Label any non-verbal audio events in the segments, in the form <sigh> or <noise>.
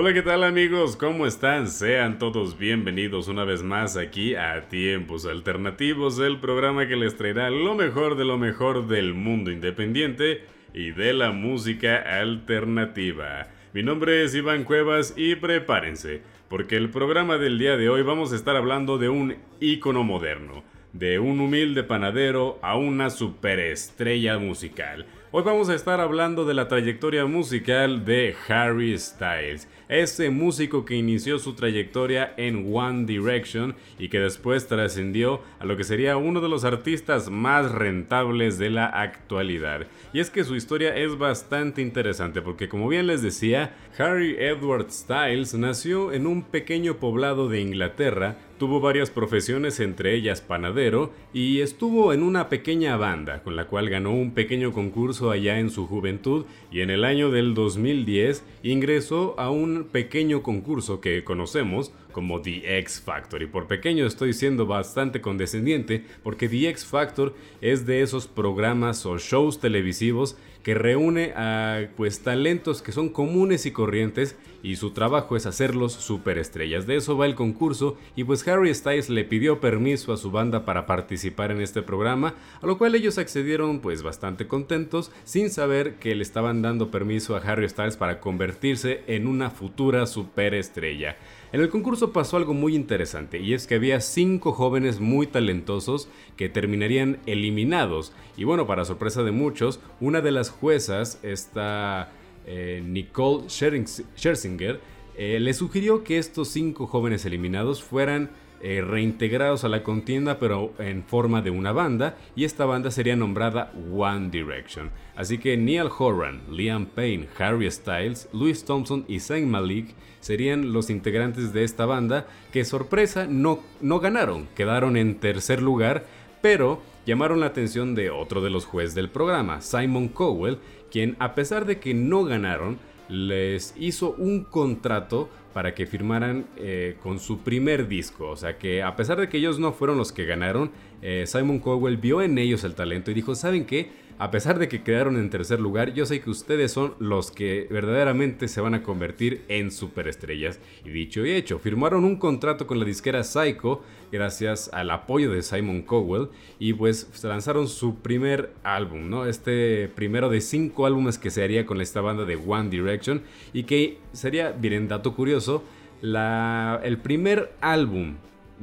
Hola, ¿qué tal amigos? ¿Cómo están? Sean todos bienvenidos una vez más aquí a Tiempos Alternativos, el programa que les traerá lo mejor de lo mejor del mundo independiente y de la música alternativa. Mi nombre es Iván Cuevas y prepárense, porque el programa del día de hoy vamos a estar hablando de un ícono moderno, de un humilde panadero a una superestrella musical. Hoy vamos a estar hablando de la trayectoria musical de Harry Styles, ese músico que inició su trayectoria en One Direction y que después trascendió a lo que sería uno de los artistas más rentables de la actualidad. Y es que su historia es bastante interesante porque como bien les decía, Harry Edward Styles nació en un pequeño poblado de Inglaterra Tuvo varias profesiones, entre ellas panadero, y estuvo en una pequeña banda, con la cual ganó un pequeño concurso allá en su juventud y en el año del 2010 ingresó a un pequeño concurso que conocemos como The X Factor. Y por pequeño estoy siendo bastante condescendiente porque The X Factor es de esos programas o shows televisivos que reúne a pues talentos que son comunes y corrientes y su trabajo es hacerlos superestrellas. De eso va el concurso y pues Harry Styles le pidió permiso a su banda para participar en este programa, a lo cual ellos accedieron pues bastante contentos sin saber que le estaban dando permiso a Harry Styles para convertirse en una futura superestrella. En el concurso pasó algo muy interesante y es que había cinco jóvenes muy talentosos que terminarían eliminados. Y bueno, para sorpresa de muchos, una de las juezas, esta eh, Nicole Scherzinger, eh, le sugirió que estos cinco jóvenes eliminados fueran eh, reintegrados a la contienda pero en forma de una banda y esta banda sería nombrada One Direction. Así que Neil Horan, Liam Payne, Harry Styles, Louis Thompson y Zayn Malik serían los integrantes de esta banda que sorpresa no, no ganaron, quedaron en tercer lugar pero llamaron la atención de otro de los jueces del programa, Simon Cowell, quien a pesar de que no ganaron, les hizo un contrato para que firmaran eh, con su primer disco. O sea que a pesar de que ellos no fueron los que ganaron, eh, Simon Cowell vio en ellos el talento y dijo, ¿saben qué? A pesar de que quedaron en tercer lugar, yo sé que ustedes son los que verdaderamente se van a convertir en superestrellas. Y dicho y hecho, firmaron un contrato con la disquera Psycho gracias al apoyo de Simon Cowell y pues lanzaron su primer álbum, ¿no? Este primero de cinco álbumes que se haría con esta banda de One Direction y que sería, bien dato curioso, el primer álbum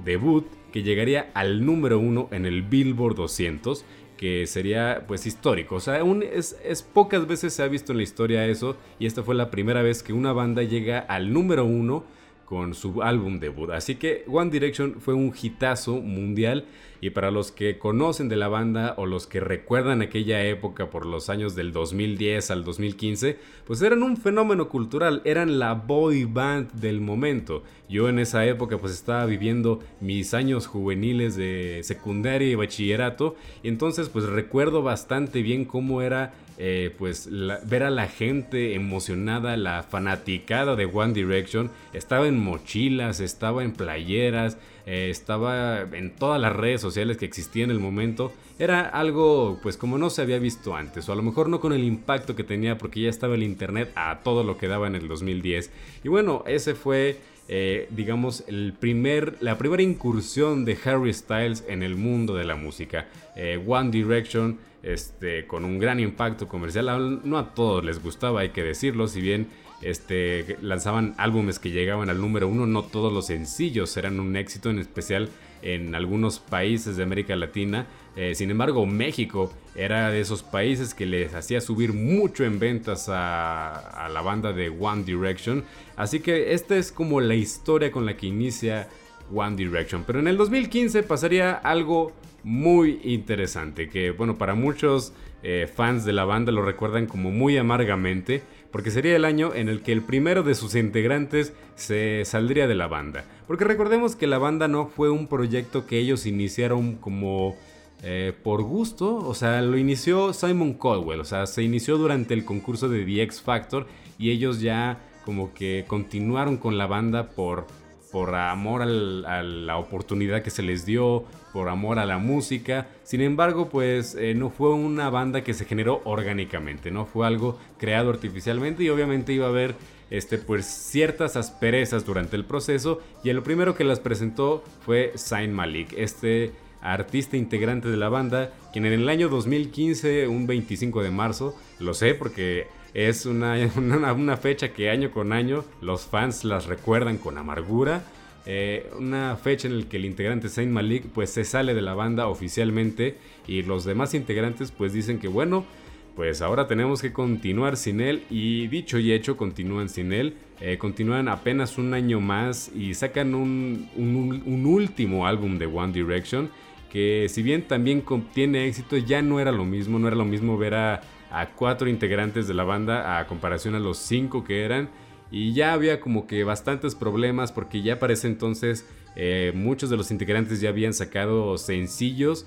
debut que llegaría al número uno en el Billboard 200 que sería pues histórico. O sea, es, es, pocas veces se ha visto en la historia eso y esta fue la primera vez que una banda llega al número uno con su álbum debut. Así que One Direction fue un hitazo mundial y para los que conocen de la banda o los que recuerdan aquella época por los años del 2010 al 2015, pues eran un fenómeno cultural, eran la boy band del momento. Yo en esa época pues estaba viviendo mis años juveniles de secundaria y bachillerato, y entonces pues recuerdo bastante bien cómo era eh, pues ver a la gente emocionada, la fanaticada de One Direction, estaba en mochilas, estaba en playeras, eh, estaba en todas las redes sociales que existían en el momento. Era algo pues como no se había visto antes, o a lo mejor no con el impacto que tenía porque ya estaba el internet a todo lo que daba en el 2010. Y bueno, ese fue... Eh, digamos, el primer, la primera incursión de Harry Styles en el mundo de la música. One Direction este, con un gran impacto comercial. No a todos les gustaba, hay que decirlo, si bien este, lanzaban álbumes que llegaban al número uno, no todos los sencillos eran un éxito, en especial en algunos países de América Latina. Eh, sin embargo, México era de esos países que les hacía subir mucho en ventas a, a la banda de One Direction. Así que esta es como la historia con la que inicia One Direction. Pero en el 2015 pasaría algo muy interesante que, bueno, para muchos eh, fans de la banda lo recuerdan como muy amargamente, porque sería el año en el que el primero de sus integrantes se saldría de la banda. Porque recordemos que la banda no fue un proyecto que ellos iniciaron como eh, por gusto, o sea, lo inició Simon Caldwell, o sea, se inició durante el concurso de The X Factor y ellos ya como que continuaron con la banda por, por amor a la oportunidad que se les dio, por amor a la música. Sin embargo, pues eh, no fue una banda que se generó orgánicamente, no fue algo creado artificialmente y obviamente iba a haber este, pues, ciertas asperezas durante el proceso y el primero que las presentó fue Saint Malik, este artista integrante de la banda, quien en el año 2015, un 25 de marzo, lo sé porque es <laughs> una, una, fecha que año con año los fans las recuerdan con amargura. Eh, una fecha en la que el integrante Saint Malik pues se sale de la banda oficialmente y los demás integrantes pues dicen que bueno, pues ahora tenemos que continuar sin él y dicho y hecho continúan sin él, eh, continúan apenas un año más y sacan un, un último álbum de One Direction que si bien también tiene éxito, ya no era lo mismo, no era lo mismo ver a, cuatro integrantes de la banda a comparación a los cinco que eran. Y ya había como que bastantes problemas porque ya para ese entonces eh, muchos de los integrantes ya habían sacado sencillos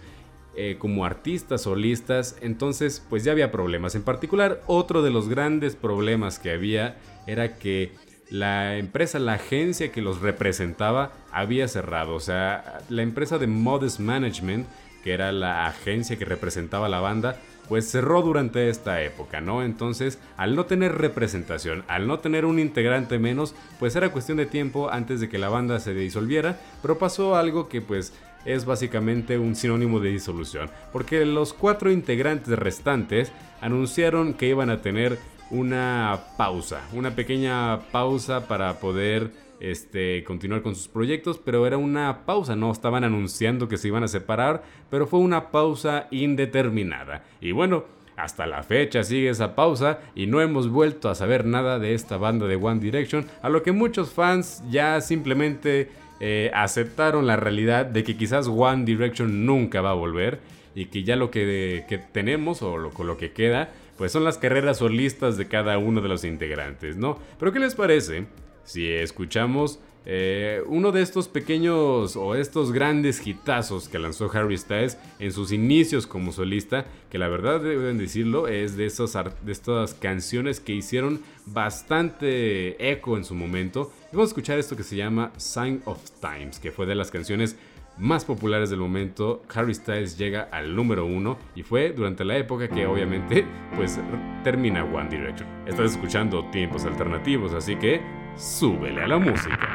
eh, como artistas solistas, entonces pues ya había problemas. En particular, otro de los grandes problemas que había era que la empresa, la agencia que los representaba había cerrado. O sea, la empresa de Modest Management, que era la agencia que representaba a la banda, pues cerró durante esta época, ¿no? Entonces, al no tener representación, al no tener un integrante menos, pues era cuestión de tiempo antes de que la banda se disolviera, pero pasó algo que pues es básicamente un sinónimo de disolución, porque los cuatro integrantes restantes anunciaron que iban a tener una pausa, una pequeña pausa para poder este, continuar con sus proyectos, pero era una pausa, no estaban anunciando que se iban a separar, pero fue una pausa indeterminada. Y bueno, hasta la fecha sigue esa pausa y no hemos vuelto a saber nada de esta banda de One Direction, a lo que muchos fans ya simplemente eh, aceptaron la realidad de que quizás One Direction nunca va a volver y que ya lo que, tenemos o lo, lo que queda pues son las carreras solistas de cada uno de los integrantes, ¿no? Pero ¿qué les parece si escuchamos eh, uno de estos pequeños o estos grandes hitazos que lanzó Harry Styles en sus inicios como solista, que la verdad deben decirlo es de, esos, de estas canciones que hicieron bastante eco en su momento. vamos a escuchar esto que se llama Sign of Times, que fue de las canciones más populares del momento, Harry Styles llega al número uno y fue durante la época que obviamente pues termina One Direction. Estás escuchando tiempos alternativos, así que súbele a la música.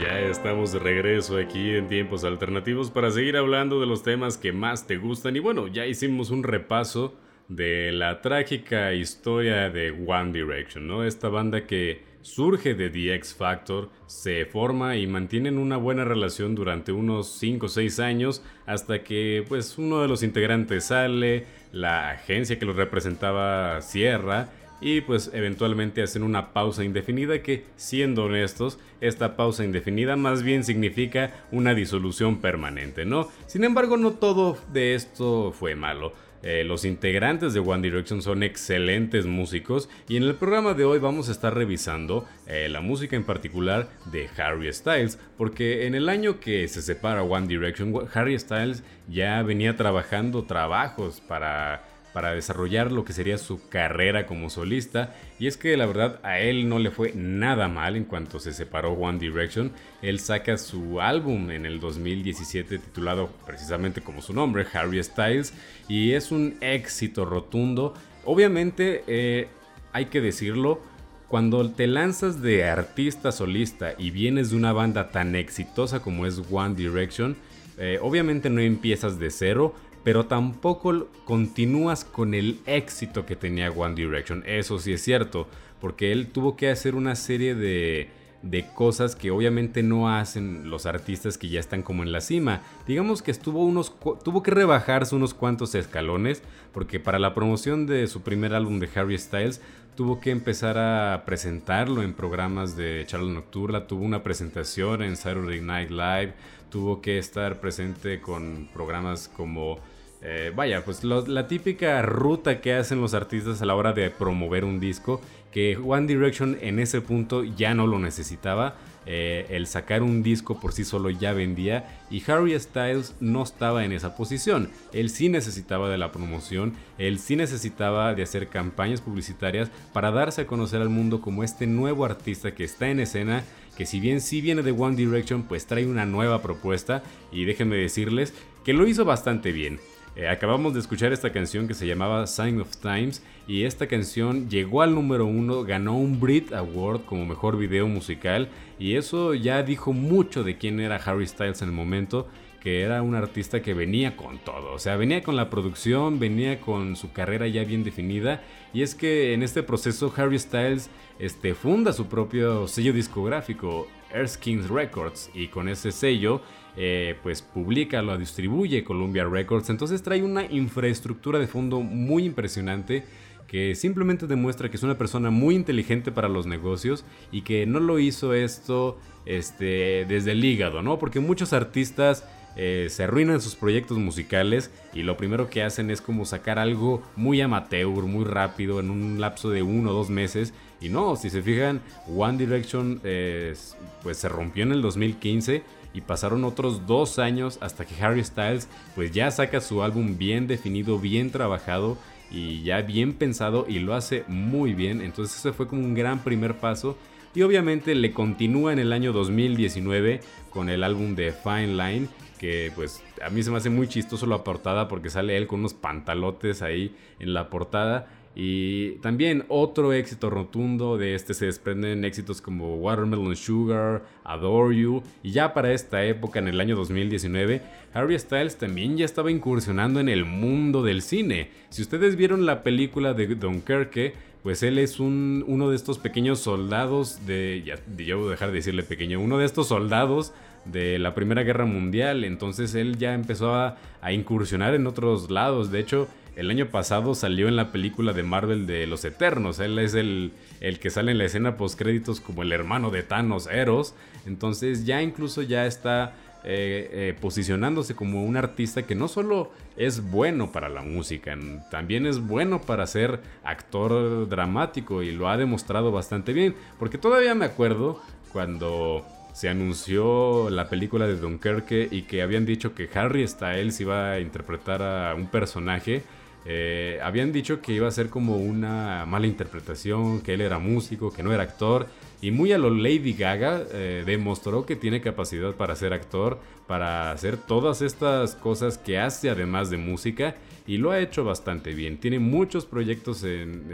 Ya estamos de regreso aquí en tiempos alternativos para seguir hablando de los temas que más te gustan y bueno, ya hicimos un repaso de la trágica historia de One Direction, ¿no? Esta banda que surge de The X Factor, se forma y mantienen una buena relación durante unos 5 o 6 años hasta que pues uno de los integrantes sale, la agencia que los representaba cierra y pues eventualmente hacen una pausa indefinida que, siendo honestos, esta pausa indefinida más bien significa una disolución permanente, ¿no? Sin embargo, no todo de esto fue malo. Eh, los integrantes de One Direction son excelentes músicos y en el programa de hoy vamos a estar revisando eh, la música en particular de Harry Styles, porque en el año que se separa One Direction, Harry Styles ya venía trabajando trabajos para para desarrollar lo que sería su carrera como solista. Y es que la verdad a él no le fue nada mal en cuanto se separó One Direction. Él saca su álbum en el 2017 titulado precisamente como su nombre, Harry Styles. Y es un éxito rotundo. Obviamente eh, hay que decirlo. Cuando te lanzas de artista solista y vienes de una banda tan exitosa como es One Direction, eh, obviamente no empiezas de cero, pero tampoco continúas con el éxito que tenía One Direction. Eso sí es cierto, porque él tuvo que hacer una serie de, de cosas que obviamente no hacen los artistas que ya están como en la cima. Digamos que estuvo unos tuvo que rebajarse unos cuantos escalones porque para la promoción de su primer álbum de Harry Styles tuvo que empezar a presentarlo en programas de charla nocturna, tuvo una presentación en Saturday Night Live, tuvo que estar presente con programas como eh, vaya, pues la típica ruta que hacen los artistas a la hora de promover un disco, que One Direction en ese punto ya no lo necesitaba. Eh, el sacar un disco por sí solo ya vendía y Harry Styles no estaba en esa posición. Él sí necesitaba de la promoción, él sí necesitaba de hacer campañas publicitarias para darse a conocer al mundo como este nuevo artista que está en escena que si bien sí viene de One Direction, pues trae una nueva propuesta y déjenme decirles que lo hizo bastante bien. Eh, acabamos de escuchar esta canción que se llamaba Sign of Times y esta canción llegó al número uno, ganó un Brit Award como mejor video musical y eso ya dijo mucho de quién era Harry Styles en el momento que era un artista que venía con todo, o sea, venía con la producción, venía con su carrera ya bien definida, y es que en este proceso Harry Styles este, funda su propio sello discográfico, Erskine's Records, y con ese sello eh, pues publica, lo distribuye Columbia Records, entonces trae una infraestructura de fondo muy impresionante que simplemente demuestra que es una persona muy inteligente para los negocios y que no lo hizo esto este, desde el hígado, ¿no? Porque muchos artistas eh, se arruinan sus proyectos musicales y lo primero que hacen es como sacar algo muy amateur, muy rápido, en un lapso de uno o dos meses. Y no, si se fijan, One Direction eh, pues se rompió en el 2015 y pasaron otros dos años hasta que Harry Styles pues ya saca su álbum bien definido, bien trabajado y ya bien pensado y lo hace muy bien. Entonces ese fue como un gran primer paso y obviamente le continúa en el año 2019 con el álbum de Fine Line que pues a mí se me hace muy chistoso la portada porque sale él con unos pantalotes ahí en la portada y también otro éxito rotundo de este se desprenden éxitos como Watermelon Sugar, Adore You. Y ya para esta época, en el año 2019, Harry Styles también ya estaba incursionando en el mundo del cine. Si ustedes vieron la película de Dunkerque, pues él es un, uno de estos pequeños soldados de... Ya, ya voy a dejar de decirle pequeño, uno de estos soldados de la Primera Guerra Mundial. Entonces él ya empezó a, a incursionar en otros lados. De hecho, el año pasado salió en la película de Marvel de Los Eternos. Él es el, el que sale en la escena post créditos como el hermano de Thanos, Eros. Entonces ya incluso ya está eh, eh, posicionándose como un artista que no solo es bueno para la música, también es bueno para ser actor dramático y lo ha demostrado bastante bien. Porque todavía me acuerdo cuando se anunció la película de Dunkerque y que habían dicho que Harry Styles iba a interpretar a un personaje eh, habían dicho que iba a ser como una mala interpretación, que él era músico, que no era actor. Y muy a lo Lady Gaga eh, demostró que tiene capacidad para ser actor, para hacer todas estas cosas que hace además de música. Y lo ha hecho bastante bien. Tiene muchos proyectos en,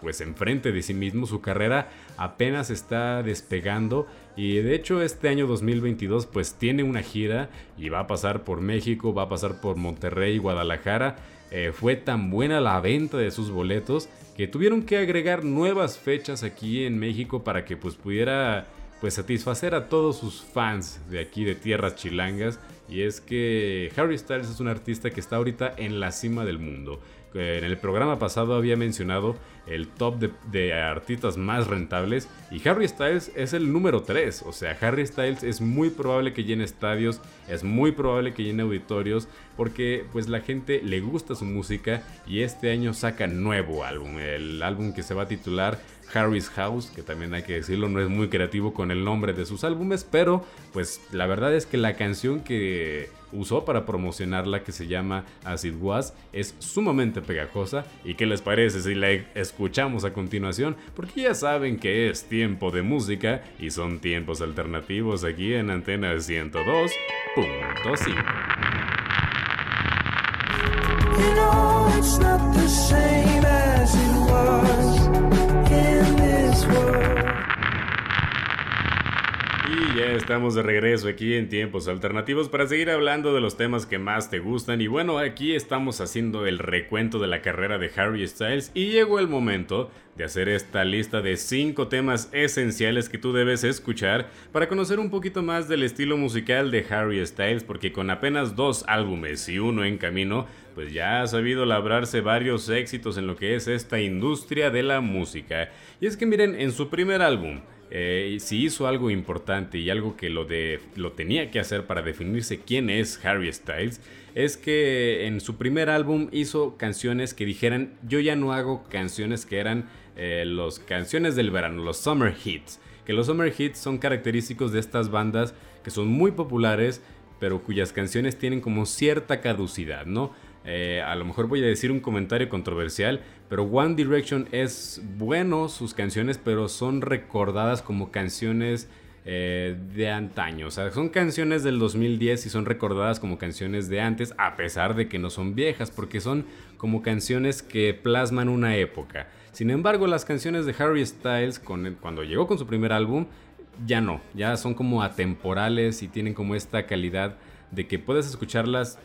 pues enfrente de sí mismo. Su carrera apenas está despegando. Y de hecho este año 2022 pues tiene una gira y va a pasar por México, va a pasar por Monterrey, Guadalajara. Eh, fue tan buena la venta de sus boletos que tuvieron que agregar nuevas fechas aquí en México para que pues pudiera pues satisfacer a todos sus fans de aquí de tierras chilangas y es que Harry Styles es un artista que está ahorita en la cima del mundo en el programa pasado había mencionado el top de, artistas más rentables y Harry Styles es el número 3. O sea, Harry Styles es muy probable que llene estadios, es muy probable que llene auditorios porque pues la gente le gusta su música y este año saca nuevo álbum, el álbum que se va a titular Harry's House, que también hay que decirlo, no es muy creativo con el nombre de sus álbumes, pero pues la verdad es que la canción que usó para promocionarla, que se llama As It Was, es sumamente pegajosa. ¿Y qué les parece si la escuchamos a continuación? Porque ya saben que es tiempo de música y son tiempos alternativos aquí en Antena 102.5. ya estamos de regreso aquí en Tiempos Alternativos para seguir hablando de los temas que más te gustan. Y bueno, aquí estamos haciendo el recuento de la carrera de Harry Styles y llegó el momento de hacer esta lista de 5 temas esenciales que tú debes escuchar para conocer un poquito más del estilo musical de Harry Styles, porque con apenas dos álbumes y uno en camino, pues ya ha sabido labrarse varios éxitos en lo que es esta industria de la música. Y es que miren, en su primer álbum, eh, si hizo algo importante y algo que lo, de, lo tenía que hacer para definirse quién es Harry Styles, es que en su primer álbum hizo canciones que dijeran, yo ya no hago canciones que eran eh, los canciones del verano, los summer hits. Que los summer hits son característicos de estas bandas que son muy populares, pero cuyas canciones tienen como cierta caducidad, ¿no? Eh, a lo mejor voy a decir un comentario controversial, pero One Direction es bueno sus canciones, pero son recordadas como canciones eh, de antaño. O sea, son canciones del 2010 y son recordadas como canciones de antes, a pesar de que no son viejas, porque son como canciones que plasman una época. Sin embargo, las canciones de Harry Styles, cuando llegó con su primer álbum, ya no, ya son como atemporales y tienen como esta calidad de que puedes escucharlas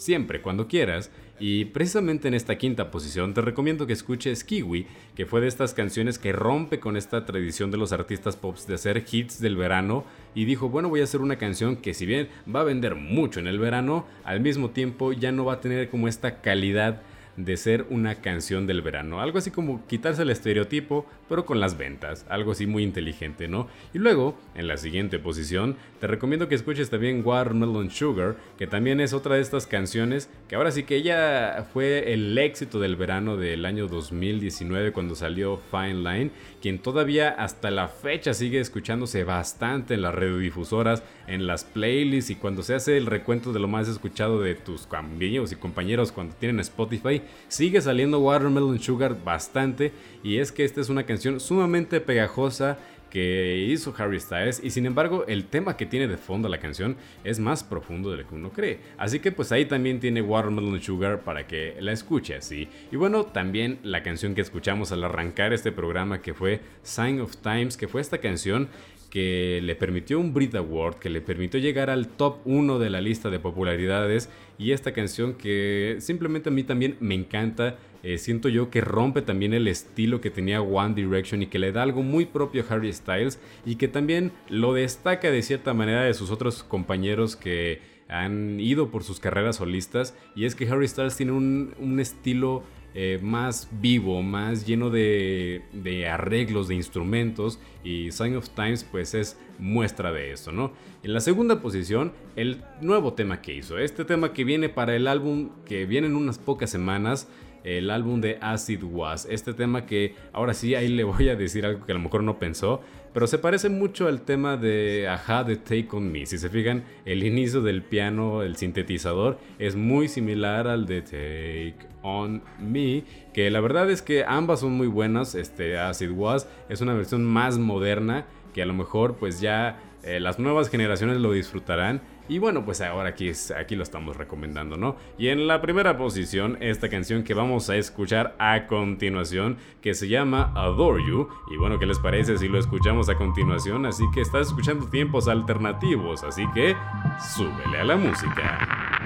siempre, cuando quieras. Y precisamente en esta quinta posición te recomiendo que escuches Kiwi, que fue de estas canciones que rompe con esta tradición de los artistas pop de hacer hits del verano y dijo, bueno, voy a hacer una canción que si bien va a vender mucho en el verano, al mismo tiempo ya no va a tener como esta calidad de ser una canción del verano. Algo así como quitarse el estereotipo, pero con las ventas. Algo así muy inteligente, ¿no? Y luego, en la siguiente posición, te recomiendo que escuches también Watermelon Sugar, que también es otra de estas canciones que ahora sí que ella fue el éxito del verano del año 2019 cuando salió Fine Line, quien todavía hasta la fecha sigue escuchándose bastante en las radiodifusoras, en las playlists y cuando se hace el recuento de lo más escuchado de tus amigos y compañeros cuando tienen Spotify, sigue saliendo Watermelon Sugar bastante y es que esta es una canción sumamente pegajosa que hizo Harry Styles y sin embargo el tema que tiene de fondo la canción es más profundo de lo que uno cree. Así que pues ahí también tiene Watermelon Sugar para que la escuche así. Y bueno, también la canción que escuchamos al arrancar este programa que fue Sign of Times, que fue esta canción que le permitió un Brit Award, que le permitió llegar al top 1 de la lista de popularidades y esta canción que simplemente a mí también me encanta, eh, siento yo que rompe también el estilo que tenía One Direction y que le da algo muy propio a Harry Styles y que también lo destaca de cierta manera de sus otros compañeros que han ido por sus carreras solistas y es que Harry Styles tiene un, un estilo eh, más vivo, más lleno de, arreglos, de instrumentos y Sign of Times pues es muestra de eso, ¿no? En la segunda posición, el nuevo tema que hizo, este tema que viene para el álbum que viene en unas pocas semanas, el álbum de Acid Was, este tema que ahora sí ahí le voy a decir algo que a lo mejor no pensó, pero se parece mucho al tema de Aja de Take On Me. Si se fijan, el inicio del piano, el sintetizador, es muy similar al de Take On Me. Que la verdad es que ambas son muy buenas. Este Acid Was es una versión más moderna que a lo mejor pues ya eh, las nuevas generaciones lo disfrutarán. Y bueno, pues ahora aquí, aquí lo estamos recomendando, ¿no? Y en la primera posición, esta canción que vamos a escuchar a continuación, que se llama Adore You. Y bueno, ¿qué les parece si lo escuchamos a continuación? Así que estás escuchando tiempos alternativos, así que súbele a la música.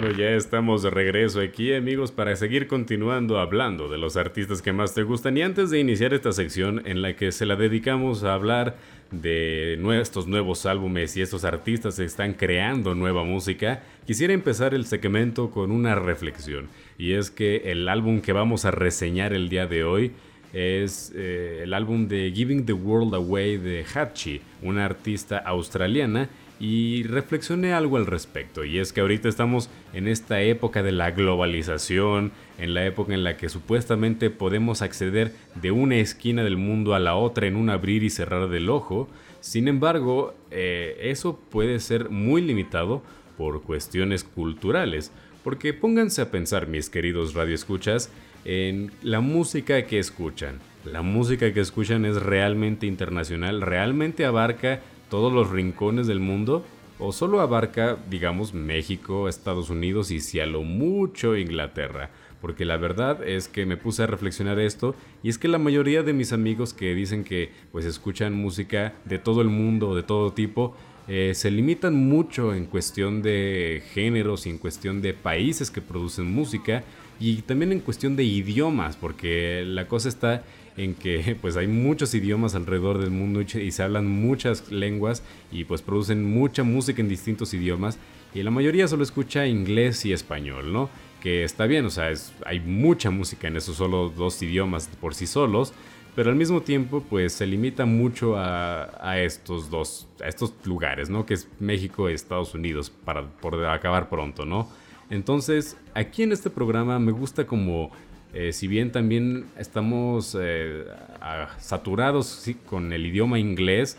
Bueno, ya estamos de regreso aquí amigos para seguir continuando hablando de los artistas que más te gustan. Y antes de iniciar esta sección en la que se la dedicamos a hablar de estos nuevos álbumes y estos artistas que están creando nueva música, quisiera empezar el segmento con una reflexión. Y es que el álbum que vamos a reseñar el día de hoy es eh, el álbum de Giving the World Away de Hatchie, una artista australiana y reflexioné algo al respecto. Y es que ahorita estamos en esta época de la globalización, en la época en la que supuestamente podemos acceder de una esquina del mundo a la otra en un abrir y cerrar del ojo. Sin embargo, eh, eso puede ser muy limitado por cuestiones culturales. Porque pónganse a pensar, mis queridos radioescuchas, en la música que escuchan. La música que escuchan es realmente internacional, realmente abarca todos los rincones del mundo? o solo abarca, digamos, México, Estados Unidos y si a lo mucho Inglaterra. Porque la verdad es que me puse a reflexionar esto y es que la mayoría de mis amigos que dicen que pues escuchan música de todo el mundo, de todo tipo, eh, se limitan mucho en cuestión de géneros y en cuestión de países que producen música y también en cuestión de idiomas, porque la cosa está en que <laughs> pues hay muchos idiomas alrededor del mundo y se hablan muchas lenguas y pues producen mucha música en distintos idiomas y la mayoría solo escucha inglés y español, ¿no? Que está bien, o sea, hay mucha música en esos solo dos idiomas por sí solos, pero al mismo tiempo pues se limita mucho a, estos dos, a estos lugares, ¿no? Que es México y Estados Unidos, para por acabar pronto, ¿no? Entonces, aquí en este programa me gusta como, eh, si bien también estamos eh, saturados con el idioma inglés,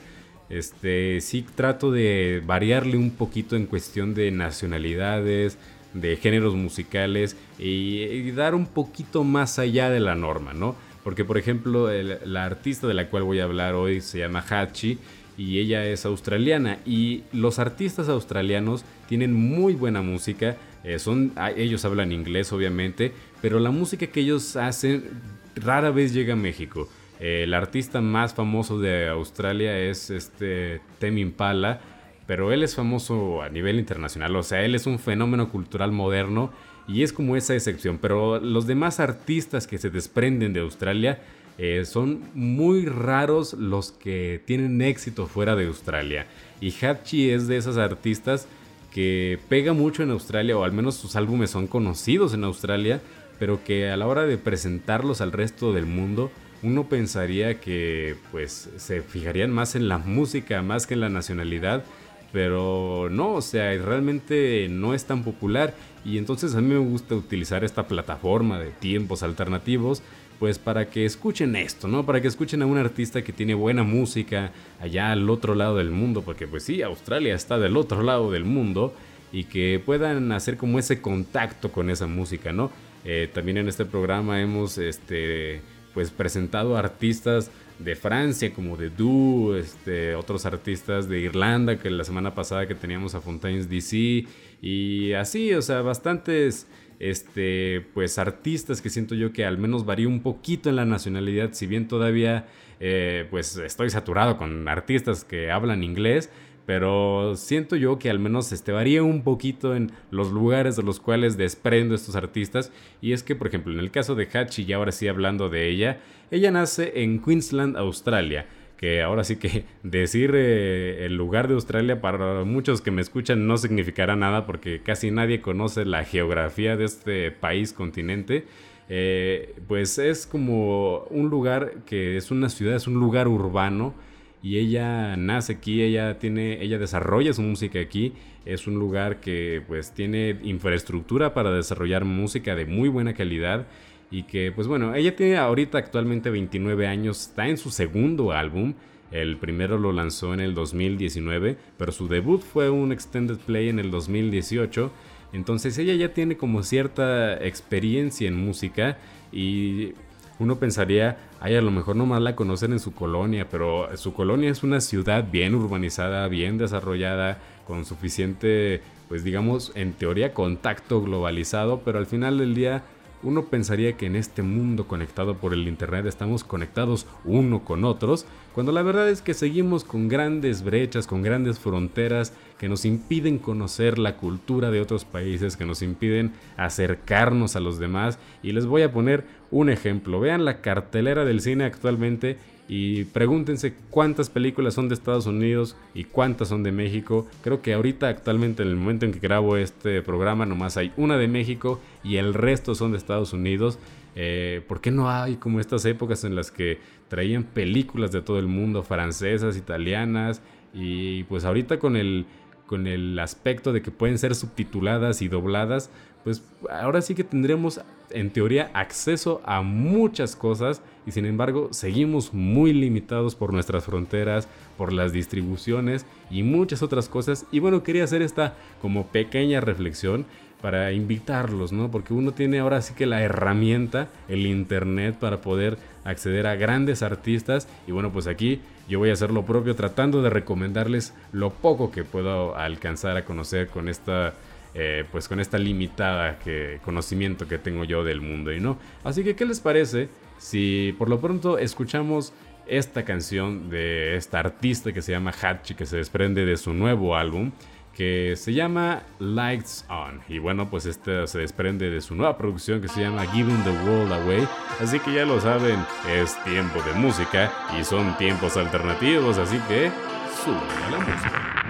este, sí trato de variarle un poquito en cuestión de nacionalidades, de géneros musicales y, dar un poquito más allá de la norma, ¿no? Porque, por ejemplo, la artista de la cual voy a hablar hoy se llama Hachi y ella es australiana y los artistas australianos tienen muy buena música, eh, son, ellos hablan inglés obviamente, pero la música que ellos hacen rara vez llega a México. Eh, el artista más famoso de Australia es este Temi Impala, pero él es famoso a nivel internacional, o sea, él es un fenómeno cultural moderno y es como esa excepción, pero los demás artistas que se desprenden de Australia eh, son muy raros los que tienen éxito fuera de Australia. Y Hachi es de esas artistas que pega mucho en Australia, o al menos sus álbumes son conocidos en Australia, pero que a la hora de presentarlos al resto del mundo, uno pensaría que pues se fijarían más en la música, más que en la nacionalidad, pero no, o sea, realmente no es tan popular. Y entonces a mí me gusta utilizar esta plataforma de tiempos alternativos pues para que escuchen esto, ¿no? Para que escuchen a un artista que tiene buena música allá al otro lado del mundo, porque pues sí, Australia está del otro lado del mundo y que puedan hacer como ese contacto con esa música, ¿no? Eh, también en este programa hemos este, pues presentado artistas de Francia como de Du, este, otros artistas de Irlanda que la semana pasada que teníamos a Fontaines DC y así, o sea, bastantes este, pues artistas que siento yo que al menos varía un poquito en la nacionalidad, si bien todavía eh, pues estoy saturado con artistas que hablan inglés, pero siento yo que al menos este varía un poquito en los lugares de los cuales desprendo estos artistas. Y es que por ejemplo en el caso de Hachi y ahora sí hablando de ella, ella nace en Queensland, Australia que ahora sí que <laughs> decir eh, el lugar de Australia para muchos que me escuchan no significará nada porque casi nadie conoce la geografía de este país continente. Eh, pues es como un lugar que es una ciudad, es un lugar urbano y ella nace aquí, ella tiene, ella desarrolla su música aquí, es un lugar que pues tiene infraestructura para desarrollar música de muy buena calidad y que pues bueno, ella tiene ahorita actualmente 29 años, está en su segundo álbum, el primero lo lanzó en el 2019, pero su debut fue un extended play en el 2018, entonces ella ya tiene como cierta experiencia en música y uno pensaría, ay, a lo mejor nomás la conocen en su colonia, pero su colonia es una ciudad bien urbanizada, bien desarrollada, con suficiente, pues digamos, en teoría contacto globalizado, pero al final del día uno pensaría que en este mundo conectado por el Internet estamos conectados uno con otros, cuando la verdad es que seguimos con grandes brechas, con grandes fronteras que nos impiden conocer la cultura de otros países, que nos impiden acercarnos a los demás. Y les voy a poner un ejemplo. Vean la cartelera del cine actualmente y pregúntense cuántas películas son de Estados Unidos y cuántas son de México. Creo que ahorita actualmente en el momento en que grabo este programa nomás hay una de México y el resto son de Estados Unidos. Eh, ¿Por qué no hay como estas épocas en las que traían películas de todo el mundo, francesas, italianas? Y pues ahorita con el, con el aspecto de que pueden ser subtituladas y dobladas, pues ahora sí que tendremos en teoría acceso a muchas cosas y sin embargo seguimos muy limitados por nuestras fronteras, por las distribuciones y muchas otras cosas. Y bueno, quería hacer esta como pequeña reflexión para invitarlos, ¿no? Porque uno tiene ahora sí que la herramienta, el internet para poder acceder a grandes artistas y bueno, pues aquí yo voy a hacer lo propio tratando de recomendarles lo poco que puedo alcanzar a conocer con esta eh, pues con esta limitada que, conocimiento que tengo yo del mundo y no. Así que, ¿qué les parece si por lo pronto escuchamos esta canción de esta artista que se llama Hachi, que se desprende de su nuevo álbum? que se llama Lights On. Y bueno, pues este se desprende de su nueva producción que se llama Giving the World Away. Así que ya lo saben, es tiempo de música y son tiempos alternativos, así que suban la música.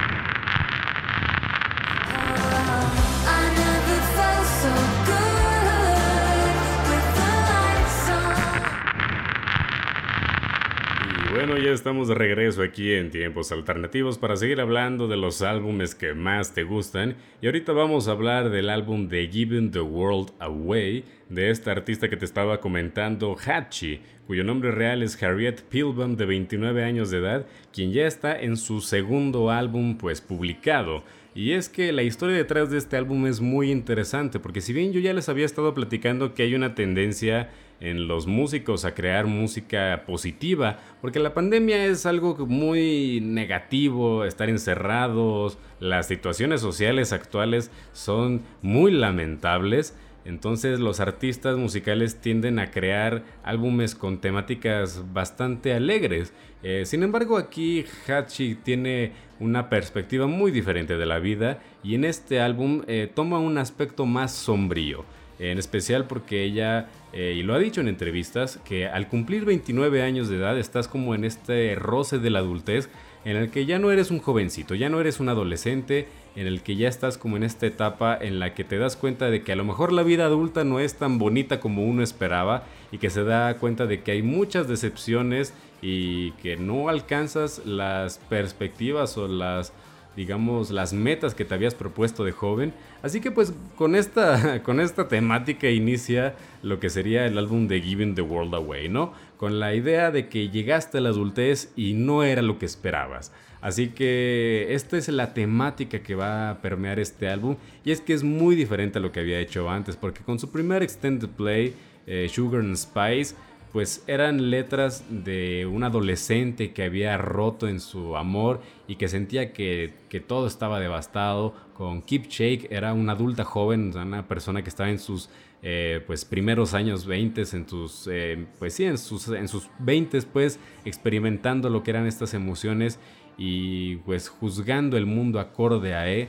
Ya estamos de regreso aquí en Tiempos Alternativos para seguir hablando de los álbumes que más te gustan. Y ahorita vamos a hablar del álbum de Giving the World Away de esta artista que te estaba comentando, Hachi, cuyo nombre real es Harriet Pilbam de 29 años de edad, quien ya está en su segundo álbum pues publicado. Y es que la historia detrás de este álbum es muy interesante, porque si bien yo ya les había estado platicando que hay una tendencia en los músicos a crear música positiva, porque la pandemia es algo muy negativo, estar encerrados, las situaciones sociales actuales son muy lamentables. Entonces los artistas musicales tienden a crear álbumes con temáticas bastante alegres. Eh, sin embargo aquí Hachi tiene una perspectiva muy diferente de la vida y en este álbum eh, toma un aspecto más sombrío en especial porque ella, eh, y lo ha dicho en entrevistas, que al cumplir 29 años de edad estás como en este roce de la adultez en el que ya no eres un jovencito, ya no eres un adolescente, en el que ya estás como en esta etapa en la que te das cuenta de que a lo mejor la vida adulta no es tan bonita como uno esperaba y que se da cuenta de que hay muchas decepciones y que no alcanzas las perspectivas o las digamos, las metas que te habías propuesto de joven. Así que pues con esta, <laughs> con esta temática inicia lo que sería el álbum de Giving the World Away, ¿no? Con la idea de que llegaste a la adultez y no era lo que esperabas. Así que esta es la temática que va a permear este álbum y es que es muy diferente a lo que había hecho antes porque con su primer extended play, eh, Sugar and Spice, pues eran letras de un adolescente que había roto en su amor y que sentía que, todo estaba devastado. Con Keep Shake era una adulta joven, una persona que estaba en sus eh, pues primeros años 20, en sus, eh, pues sí, en sus, en sus 20 pues experimentando lo que eran estas emociones y pues juzgando el mundo acorde a él.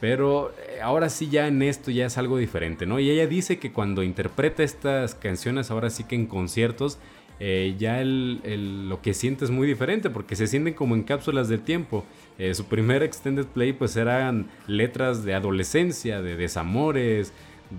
Pero eh, ahora sí ya en esto ya es algo diferente, ¿no? Y ella dice que cuando interpreta estas canciones, ahora sí que en conciertos, eh, ya lo que siente es muy diferente porque se sienten como en cápsulas del tiempo. Eh, su primer extended play pues eran letras de adolescencia, de desamores,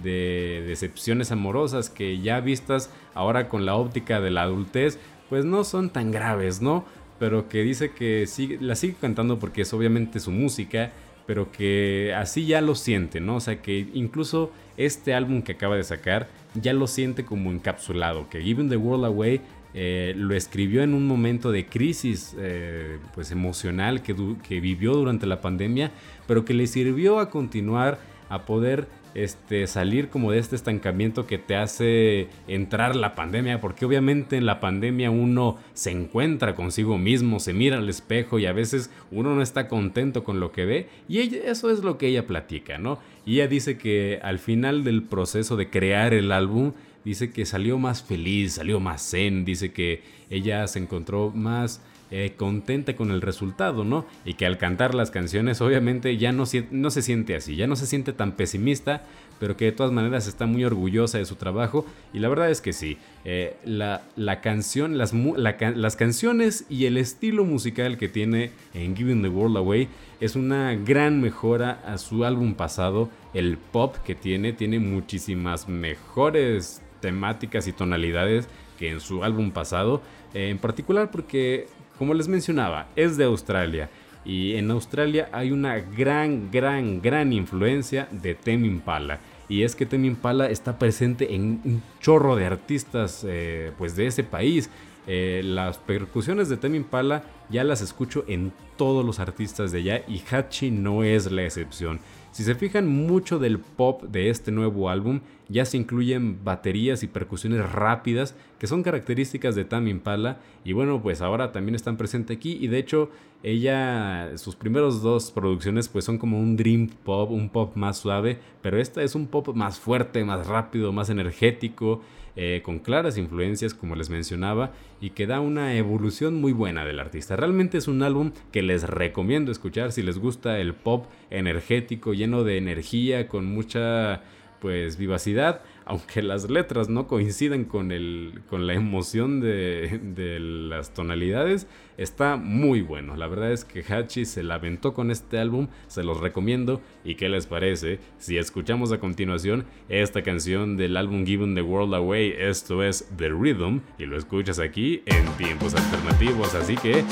de decepciones amorosas que ya vistas ahora con la óptica de la adultez pues no son tan graves, ¿no? Pero que dice que la sigue cantando porque es obviamente su música pero que así ya lo siente, ¿no? O sea, que incluso este álbum que acaba de sacar ya lo siente como encapsulado, que Giving the World Away eh, lo escribió en un momento de crisis eh, pues emocional que, que vivió durante la pandemia, pero que le sirvió a continuar a poder este, salir como de este estancamiento que te hace entrar la pandemia, porque obviamente en la pandemia uno se encuentra consigo mismo, se mira al espejo y a veces uno no está contento con lo que ve y eso es lo que ella platica, ¿no? Y ella dice que al final del proceso de crear el álbum, dice que salió más feliz, salió más zen, dice que ella se encontró más eh, contenta con el resultado, ¿no? Y que al cantar las canciones obviamente ya no, no se siente así, ya no se siente tan pesimista, pero que de todas maneras está muy orgullosa de su trabajo y la verdad es que sí, eh, la, canción, las, las canciones y el estilo musical que tiene en Giving the World Away es una gran mejora a su álbum pasado, el pop que tiene, tiene muchísimas mejores temáticas y tonalidades que en su álbum pasado, en particular porque como les mencionaba, es de Australia. Y en Australia hay una gran, gran, gran influencia de Temi Impala. Y es que Temi Impala está presente en un chorro de artistas eh, pues de ese país. Eh, las percusiones de Temi Impala ya las escucho en todos los artistas de allá y Hachi no es la excepción. Si se fijan mucho del pop de este nuevo álbum, ya se incluyen baterías y percusiones rápidas que son características de Tame Impala. Y bueno, pues ahora también están presentes aquí. Y de hecho ella, sus primeros dos producciones pues son como un dream pop, un pop más suave, pero esta es un pop más fuerte, más rápido, más energético, eh, con claras influencias como les mencionaba y que da una evolución muy buena del artista. Realmente es un álbum que les recomiendo escuchar si les gusta el pop energético, lleno de energía, con mucha pues vivacidad, aunque las letras no coinciden con, el, con la emoción de, de, las tonalidades, está muy bueno. La verdad es que Hachi se la aventó con este álbum, se los recomiendo. ¿Y qué les parece si escuchamos a continuación esta canción del álbum Given the World Away? Esto es The Rhythm y lo escuchas aquí en tiempos alternativos, así que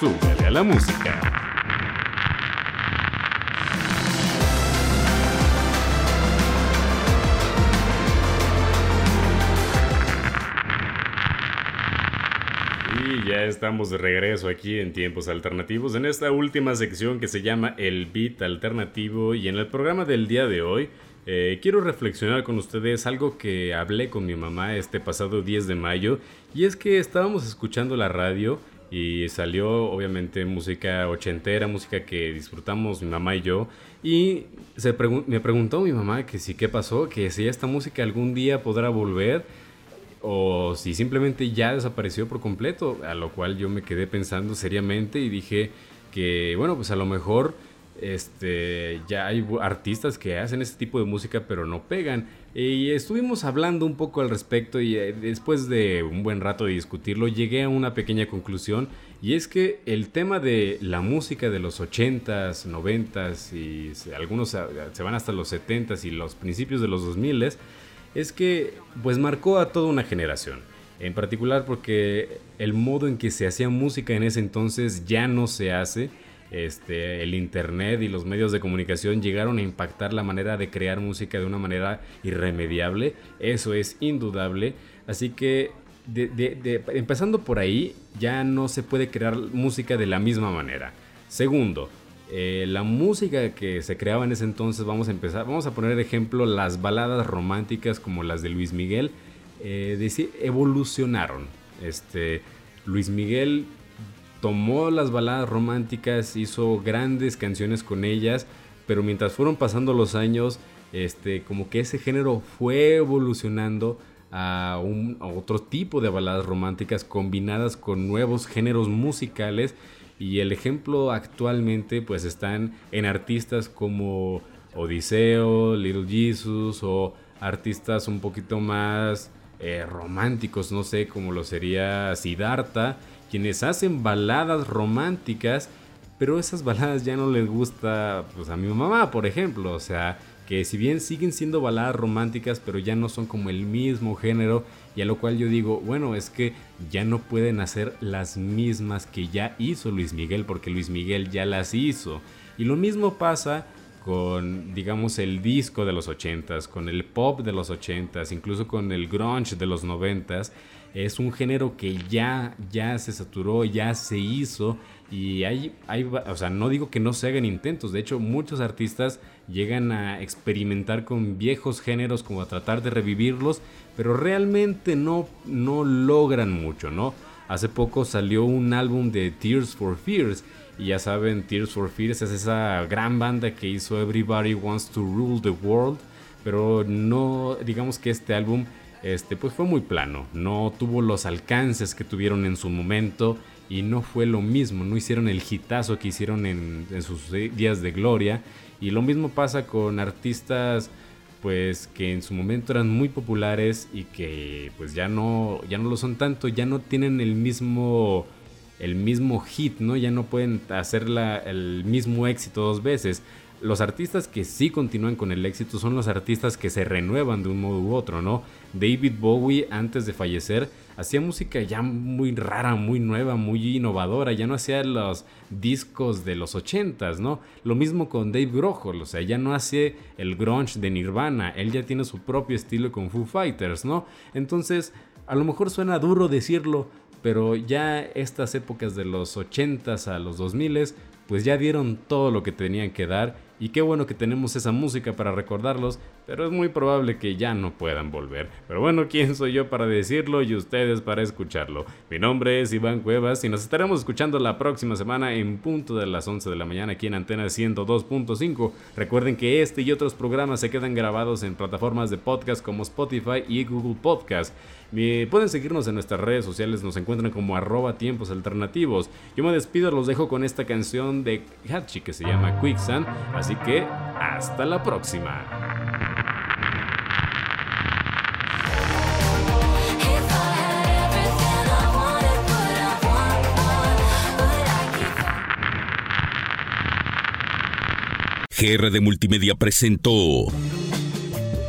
súbele a la música. Ya estamos de regreso aquí en Tiempos Alternativos, en esta última sección que se llama El Beat Alternativo y en el programa del día de hoy eh, quiero reflexionar con ustedes algo que hablé con mi mamá este pasado 10 de mayo y es que estábamos escuchando la radio y salió obviamente música ochentera, música que disfrutamos mi mamá y yo y se me preguntó mi mamá que si qué pasó, que si esta música algún día podrá volver o si simplemente ya desapareció por completo, a lo cual yo me quedé pensando seriamente y dije que, bueno, pues a lo mejor este, ya hay artistas que hacen este tipo de música pero no pegan. Y estuvimos hablando un poco al respecto y eh, después de un buen rato de discutirlo llegué a una pequeña conclusión y es que el tema de la música de los 80s, 90s y algunos se van hasta los 70s y los principios de los 2000s es que pues marcó a toda una generación. En particular porque el modo en que se hacía música en ese entonces ya no se hace. Este, el internet y los medios de comunicación llegaron a impactar la manera de crear música de una manera irremediable. Eso es indudable. Así que empezando por ahí, ya no se puede crear música de la misma manera. Segundo, eh, la música que se creaba en ese entonces, vamos a empezar, vamos a poner ejemplo las baladas románticas como las de Luis Miguel, eh, evolucionaron. Este, Luis Miguel tomó las baladas románticas, hizo grandes canciones con ellas, pero mientras fueron pasando los años, este, como que ese género fue evolucionando a, un, a otro tipo de baladas románticas combinadas con nuevos géneros musicales y el ejemplo actualmente pues están en artistas como Odiseo, Little Jesus o artistas un poquito más eh, románticos, no sé, como lo sería Siddhartha, quienes hacen baladas románticas, pero esas baladas ya no les gusta pues a mi mamá, por ejemplo, o sea, que si bien siguen siendo baladas románticas, pero ya no son como el mismo género, y a lo cual yo digo, bueno, es que ya no pueden hacer las mismas que ya hizo Luis Miguel, porque Luis Miguel ya las hizo. Y lo mismo pasa con, digamos, el disco de los 80s, con el pop de los 80s, incluso con el grunge de los 90s. Es un género que ya, ya se saturó, ya se hizo y hay, hay, o sea, no digo que no se hagan intentos, de hecho muchos artistas llegan a experimentar con viejos géneros como a tratar de revivirlos, pero realmente no, no logran mucho, ¿no? Hace poco salió un álbum de Tears for Fears y ya saben, Tears for Fears es esa gran banda que hizo Everybody Wants to Rule the World, pero no, digamos que este álbum este, pues fue muy plano, no tuvo los alcances que tuvieron en su momento y no fue lo mismo, no hicieron el hitazo que hicieron en, sus días de gloria. Y lo mismo pasa con artistas pues que en su momento eran muy populares y que pues ya no ya no lo son tanto, ya no tienen el mismo el mismo hit, ¿no? Ya no pueden hacer el mismo éxito dos veces. Los artistas que sí continúan con el éxito son los artistas que se renuevan de un modo u otro, ¿no? David Bowie antes de fallecer hacía música ya muy rara, muy nueva, muy innovadora, ya no hacía los discos de los ochentas, ¿no? Lo mismo con Dave Grohl, o sea, ya no hace el grunge de Nirvana, él ya tiene su propio estilo con Foo Fighters, ¿no? Entonces, a lo mejor suena duro decirlo, pero ya estas épocas de los ochentas a los 2000 pues ya dieron todo lo que tenían que dar y qué bueno que tenemos esa música para recordarlos, pero es muy probable que ya no puedan volver. Pero bueno, ¿quién soy yo para decirlo y ustedes para escucharlo? Mi nombre es Iván Cuevas y nos estaremos escuchando la próxima semana en punto de las 11 de la mañana aquí en Antena 102.5. Recuerden que este y otros programas se quedan grabados en plataformas de podcast como Spotify y Google Podcast. Pueden seguirnos en nuestras redes sociales, nos encuentran como arroba tiempos alternativos. Yo me despido, los dejo con esta canción de Hachi que se llama Quicksand, así que hasta la próxima. GR de Multimedia presentó.